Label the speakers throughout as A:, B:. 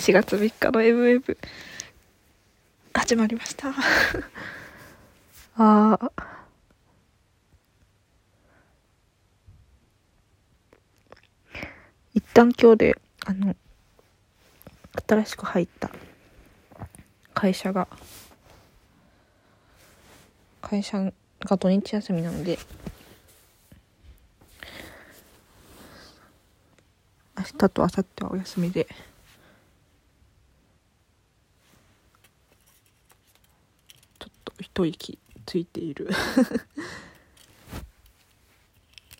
A: 4月3日の m w 始まりました。ああ一旦今日であの新しく入った会社が会社が土日休みなので明日と明後日はお休みでちょっと一息ついている。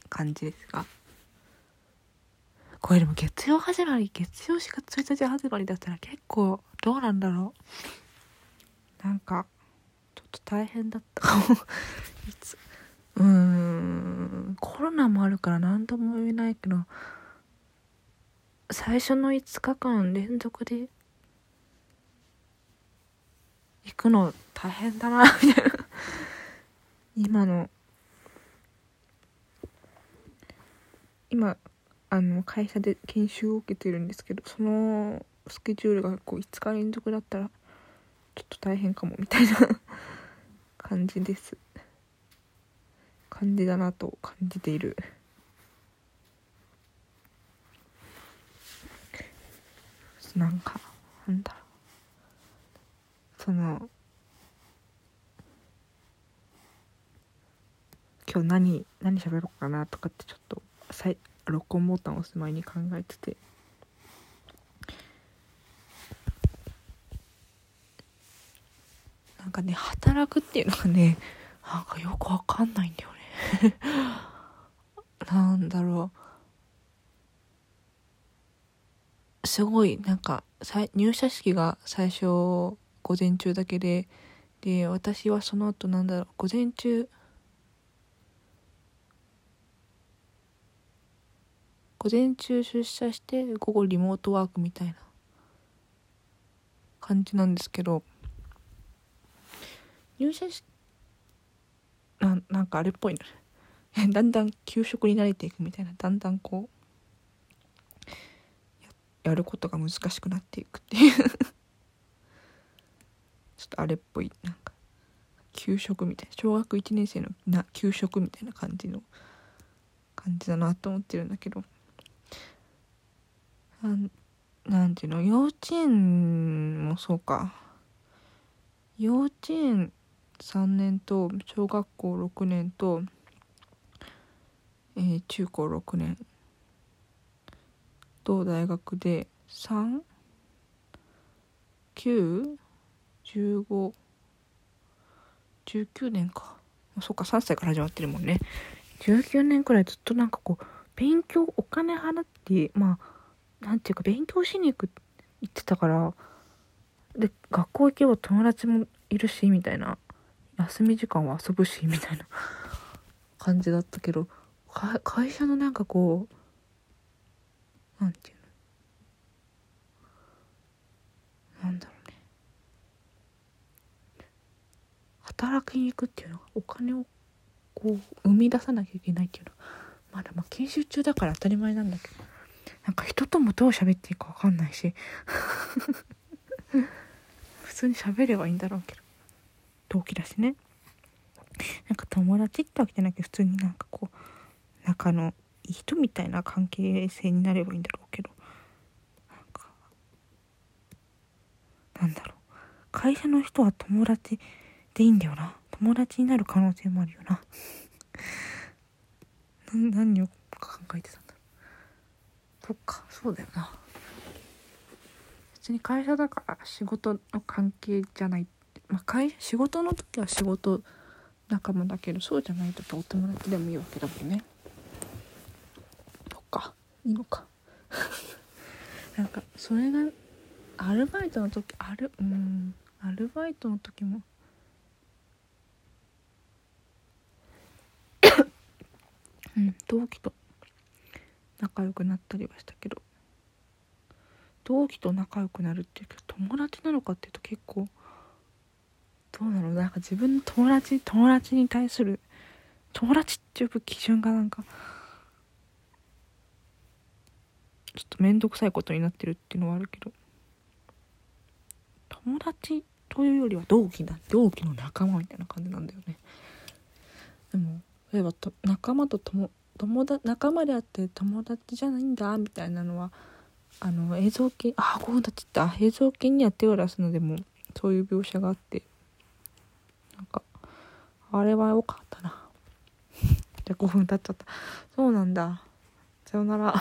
A: 感じですが。これでも月曜始まり月曜4月1日始まりだったら結構どうなんだろう。なんかちょっと大変だったかも。いつうーんコロナもあるから何とも言えないけど最初の5日間連続で行くの大変だな みたいな。今の。今あの会社で研修を受けてるんですけどそのスケジュールがこう5日連続だったらちょっと大変かもみたいな。感じです。感じだなと感じている。なんかなんだその今日何何喋ろうかなとかってちょっとさい録音ボタンを押す前に考えてて。なんかね働くっていうのがねなんかよくわかんないんだよね。なんだろう。すごいなんか入社式が最初午前中だけで。で私はその後なんだろう。午前中。午前中出社して午後リモートワークみたいな。感じなんですけど。入社式ななんかあれっぽいな だんだん給食に慣れていくみたいな。だんだんこうややることが難しくなっていくっていう。とあれっぽいなんか給食みたいな小学1年生のな給食みたいな感じの感じだなと思ってるんだけど。なんなんていうの？幼稚園もそうか。幼稚園3年と小学校6年と、えー、中高6年。と大学で 3? 9 1519年か。そっか3歳から始まってるもんね。19年くらいずっとなんかこう勉強お金払ってまあなんていうか勉強しに行く行ってたからで学校行けば友達もいるしみたいな。休み時間は遊ぶしみたいな。感じだったけど会社のなんかこうなんていうの？なんだろうね働きに行くっていうのがお金をこう生み出さなきゃいけないっていうのはまだまあ研修中だから当たり前なんだけどなんか人ともどう喋っていいか分かんないし 普通に喋ればいいんだろうけど同期だしね。なんか友達ってわけじゃなくて普通になんかこう仲のいい人みたいな関係性になればいいんだろうけどなんかなんだろう。会社の人は友達でいいんだよな。友達になる可能性もあるよな。何を考えてたんだそっかそうだよな。別に会社だから仕事の関係じゃない。まあ、会仕事の時は仕事仲間だけどそうじゃない時はお友達でもいいわけだもんね。そっかいいのか。なんかそれがアルバイトの時あるうんアルバイトの時もうん同期と仲良くなったりはしたけど同期と仲良くなるっていうけど友達なのかっていうと結構どうだろう。なんか自分の友達友達に対する友達って呼ぶ基準がなんかちょっと面倒くさいことになってるっていうのはあるけど友達というよりは同期だ。同期の仲間みたいな感じなんだよね。例えばと仲間と友友達仲間であって友達じゃないんだみたいなのはあの映像系あ5分経っちゃった映像系には手を出すのでもそういう描写があってなんかあれは良かったな。じゃあ5分経っちゃった。そうなんだ。さよなら。